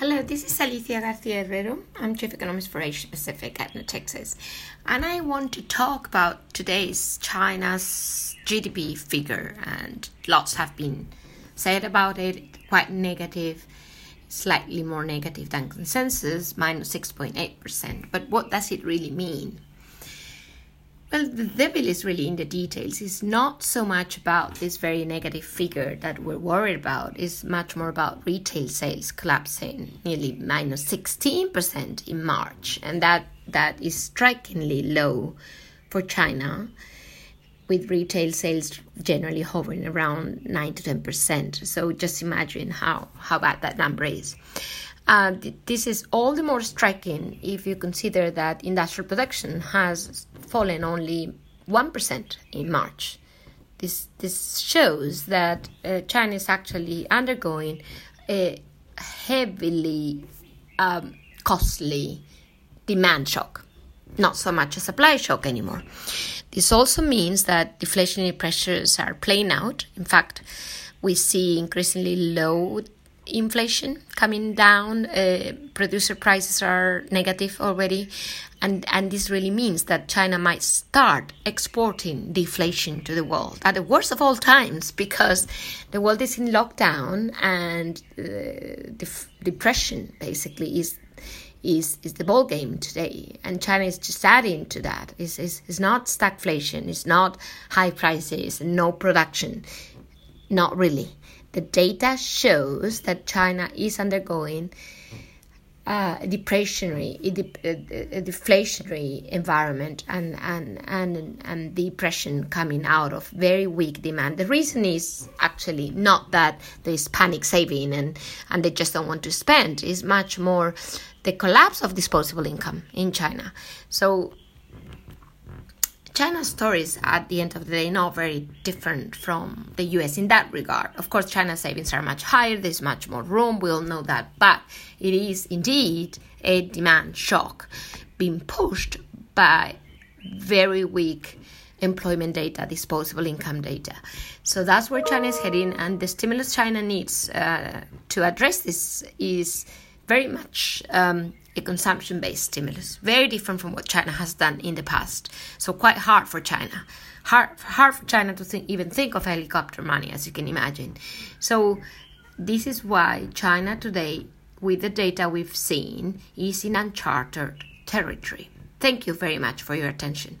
Hello, this is Alicia Garcia Herrero. I'm Chief Economist for Asia Pacific at Natixis. And I want to talk about today's China's GDP figure. And lots have been said about it, quite negative, slightly more negative than consensus, minus 6.8%. But what does it really mean? Well, the devil is really in the details. It's not so much about this very negative figure that we're worried about. It's much more about retail sales collapsing nearly minus 16% in March. And that, that is strikingly low for China, with retail sales generally hovering around 9 to 10%. So just imagine how, how bad that number is. Uh, this is all the more striking if you consider that industrial production has fallen only 1% in March. This, this shows that uh, China is actually undergoing a heavily um, costly demand shock, not so much a supply shock anymore. This also means that deflationary pressures are playing out. In fact, we see increasingly low inflation coming down. Uh, producer prices are negative already, and and this really means that China might start exporting deflation to the world at the worst of all times because the world is in lockdown and uh, def- depression basically is. Is, is the ball game today, and China is just adding to that. It's, it's, it's not stagflation, it's not high prices, no production, not really the data shows that China is undergoing uh, a depressionary, a, de- a, deflationary environment and, and, and, and depression coming out of very weak demand. The reason is actually not that there's panic saving and, and they just don't want to spend, it's much more the collapse of disposable income in China. So China's story is at the end of the day not very different from the US in that regard. Of course, China's savings are much higher, there's much more room, we all know that, but it is indeed a demand shock being pushed by very weak employment data, disposable income data. So that's where China is heading, and the stimulus China needs uh, to address this is very much um, a consumption based stimulus, very different from what China has done in the past. So, quite hard for China. Hard, hard for China to think, even think of helicopter money, as you can imagine. So, this is why China today, with the data we've seen, is in uncharted territory. Thank you very much for your attention.